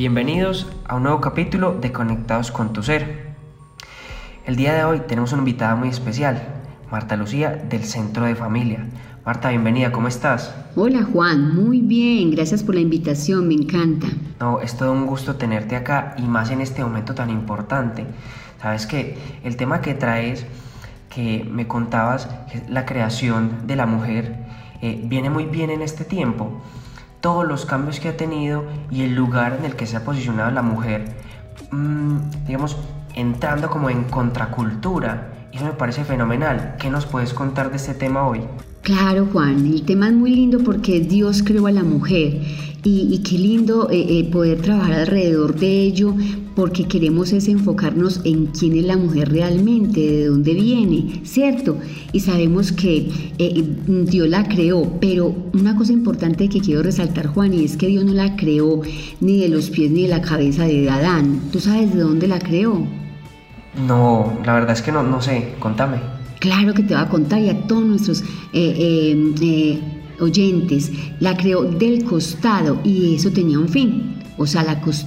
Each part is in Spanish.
Bienvenidos a un nuevo capítulo de Conectados con tu Ser. El día de hoy tenemos una invitada muy especial, Marta Lucía del Centro de Familia. Marta, bienvenida, ¿cómo estás? Hola Juan, muy bien, gracias por la invitación, me encanta. No, es todo un gusto tenerte acá y más en este momento tan importante. Sabes que el tema que traes, que me contabas, la creación de la mujer, eh, viene muy bien en este tiempo todos los cambios que ha tenido y el lugar en el que se ha posicionado la mujer, mmm, digamos, entrando como en contracultura. Eso me parece fenomenal. ¿Qué nos puedes contar de este tema hoy? Claro, Juan, el tema es muy lindo porque Dios creó a la mujer y, qué lindo eh, eh, poder trabajar alrededor de ello porque queremos es enfocarnos en quién es la mujer realmente, de dónde viene, ¿cierto? Y sabemos que eh, Dios la creó, pero una cosa importante que quiero resaltar, Juan, y es que Dios no la creó ni de los pies ni de la cabeza de Adán. ¿Tú sabes de dónde la creó? No, la verdad es que no, no sé, contame. Claro que te va a contar y a todos nuestros oyentes, la creó del costado y eso tenía un fin. O sea,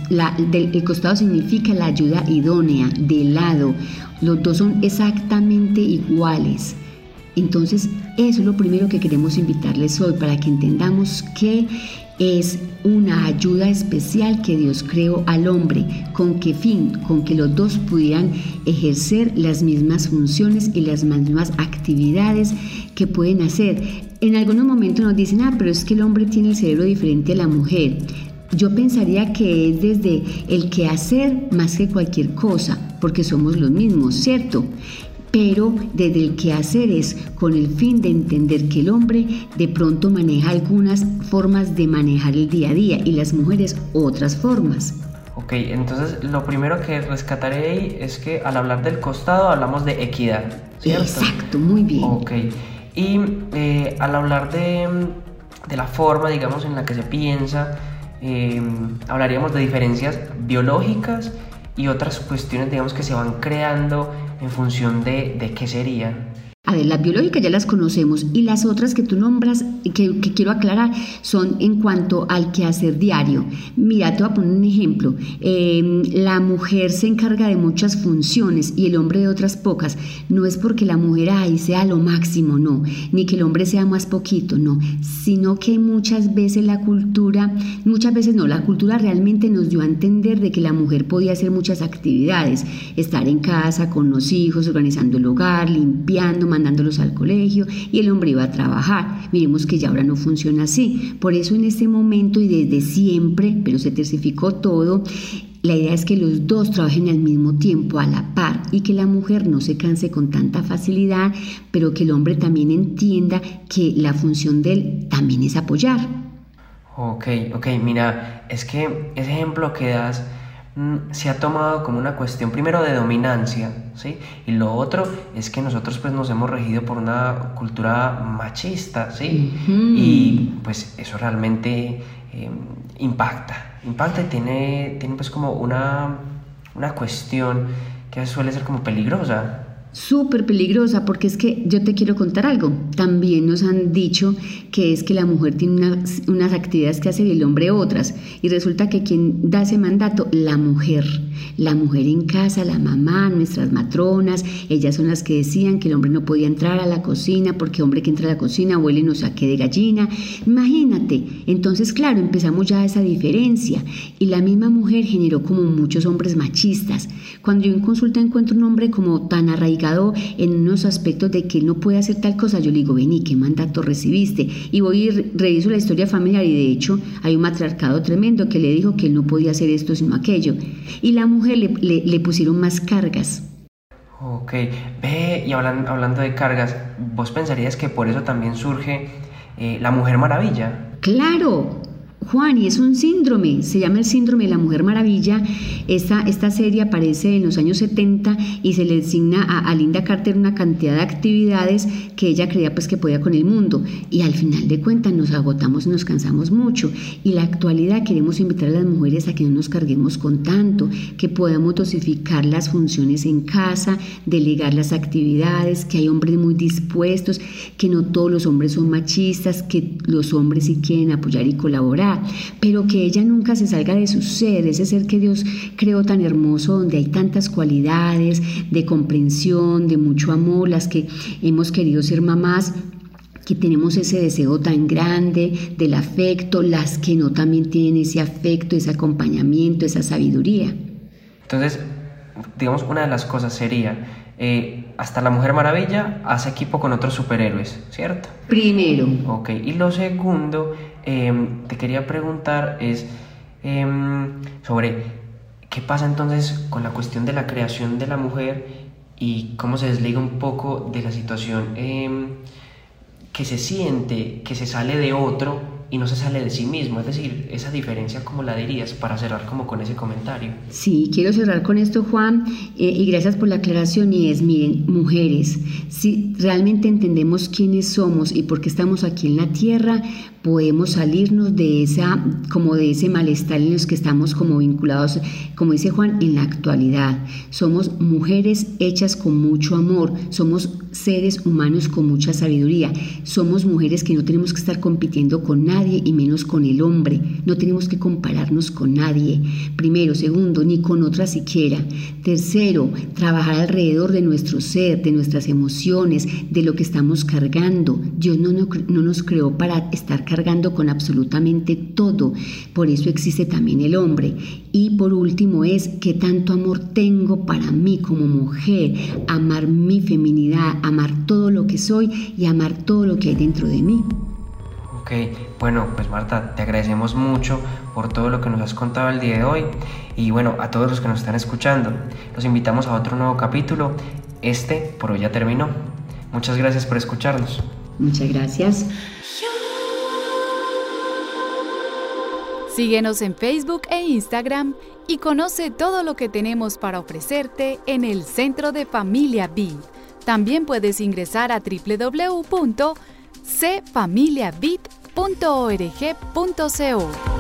la, el costado significa la ayuda idónea, de lado. Los dos son exactamente iguales. Entonces, eso es lo primero que queremos invitarles hoy para que entendamos que es una ayuda especial que Dios creó al hombre. ¿Con qué fin? Con que los dos pudieran ejercer las mismas funciones y las mismas actividades que pueden hacer. En algunos momentos nos dicen, ah, pero es que el hombre tiene el cerebro diferente a la mujer. Yo pensaría que es desde el que hacer más que cualquier cosa, porque somos los mismos, ¿cierto? Pero desde el que hacer es con el fin de entender que el hombre de pronto maneja algunas formas de manejar el día a día y las mujeres otras formas. Ok, entonces lo primero que rescataré ahí es que al hablar del costado hablamos de equidad. ¿cierto? Exacto, muy bien. Ok. Y eh, al hablar de, la forma, digamos, en la que se piensa, em, hablaríamos de diferencias biológicas y otras cuestiones, digamos, que se van creando en función de, de qué serían. A ver, las biológicas ya las conocemos y las otras que tú nombras, que, que quiero aclarar, son en cuanto al quehacer diario. Mira, te voy a poner un ejemplo. Em, la mujer se encarga de muchas funciones y el hombre de otras pocas. No es porque la mujer ahí sea lo máximo, no, ni que el hombre sea más poquito, no, sino que muchas veces la cultura, muchas veces no, la cultura realmente nos dio a entender de que la mujer podía hacer muchas actividades, estar en casa con los hijos, organizando el hogar, limpiando, mandándolos al colegio y el hombre iba a trabajar. Miremos que ya ahora no funciona así. Por eso en este momento y desde siempre, pero se tercificó todo, la idea es que los dos trabajen al mismo tiempo, a la par, y que la mujer no se canse con tanta facilidad, pero que el hombre también entienda que la función de él también es apoyar. Ok, ok, mira, es que ese ejemplo que das se ha tomado como una cuestión primero de dominancia, ¿sí? Y lo otro es que nosotros pues nos hemos regido por una cultura machista, ¿sí? Y pues eso realmente em, impacta, impacta y tiene, tiene pues como una, una cuestión que suele ser como peligrosa, súper peligrosa porque es que yo te quiero contar algo. También nos han dicho que es que la mujer tiene unas, actividades que hace y el hombre otras. Y resulta que quien da ese mandato, la mujer. La mujer en casa, la mamá, nuestras matronas, ellas son las que decían que el hombre no podía entrar a la cocina porque hombre que entra a la cocina huele no saque de gallina. Imagínate. Entonces, claro, empezamos ya esa diferencia. Y la misma mujer generó como muchos hombres machistas. Cuando yo en consulta encuentro un hombre como tan arraigado, en unos aspectos de que él no puede hacer tal cosa, yo le digo, vení, ¿qué mandato recibiste? Y voy y reviso la historia familiar y de hecho hay un matriarcado tremendo que le dijo que él no podía hacer esto sino aquello. Y la mujer le, pusieron más cargas. Ok, ve, y hablando, hablando de cargas, ¿vos pensarías que por eso también surge eh, la Mujer Maravilla? Claro, Juan, y es un síndrome, se llama el síndrome de la Mujer Maravilla. Esta, esta serie aparece en los años 70 y se le designa a, Linda Carter una cantidad de actividades que ella creía pues que podía con el mundo. Y al final de cuentas nos agotamos y nos cansamos mucho. Y la actualidad queremos invitar a las mujeres a que no nos carguemos con tanto, que podamos dosificar las funciones en casa, delegar las actividades, que hay hombres muy dispuestos, que no todos los hombres son machistas, que los hombres sí quieren apoyar y colaborar pero que ella nunca se salga de su ser, ese ser que Dios creó tan hermoso, donde hay tantas cualidades de comprensión, de mucho amor, las que hemos querido ser mamás, que tenemos ese deseo tan grande del afecto, las que no también tienen ese afecto, ese acompañamiento, esa sabiduría. Entonces, digamos, una de las cosas sería, eh, hasta la Mujer Maravilla hace equipo con otros superhéroes, ¿cierto? Primero. Ok, y lo segundo, em, te quería preguntar es em, sobre qué pasa entonces con la cuestión de la creación de la mujer y cómo se desliga un poco de la situación em, que se siente, que se sale de otro y no se sale de sí mismo. Es decir, esa diferencia, ¿cómo la dirías para cerrar como con ese comentario? Sí, quiero cerrar con esto, Juan, eh, y gracias por la aclaración. Y es, miren, mujeres, si realmente entendemos quiénes somos y por qué estamos aquí en la tierra, podemos salirnos de esa, como de ese malestar en los que estamos como vinculados, como dice Juan, en la actualidad. Somos mujeres hechas con mucho amor, somos seres humanos con mucha sabiduría, somos mujeres que no tenemos que estar compitiendo con nadie y menos con el hombre. No tenemos que compararnos con nadie. Primero, segundo, ni con otra siquiera. Tercero, trabajar alrededor de nuestro ser, de nuestras emociones, de lo que estamos cargando. Dios no, no, no nos creó para estar cargando con absolutamente todo. Por eso existe también el hombre. Y por último es que tanto amor tengo para mí como mujer, amar mi feminidad, amar todo lo que soy y amar todo lo que hay dentro de mí. Ok, bueno, pues Marta, te agradecemos mucho por todo lo que nos has contado el día de hoy y bueno, a todos los que nos están escuchando, los invitamos a otro nuevo capítulo. Este por hoy ya terminó. Muchas gracias por escucharnos. Muchas gracias. Síguenos en Facebook e Instagram y conoce todo lo que tenemos para ofrecerte en el Centro de Familia BID. También puedes ingresar a www cfamiliabit.org.co.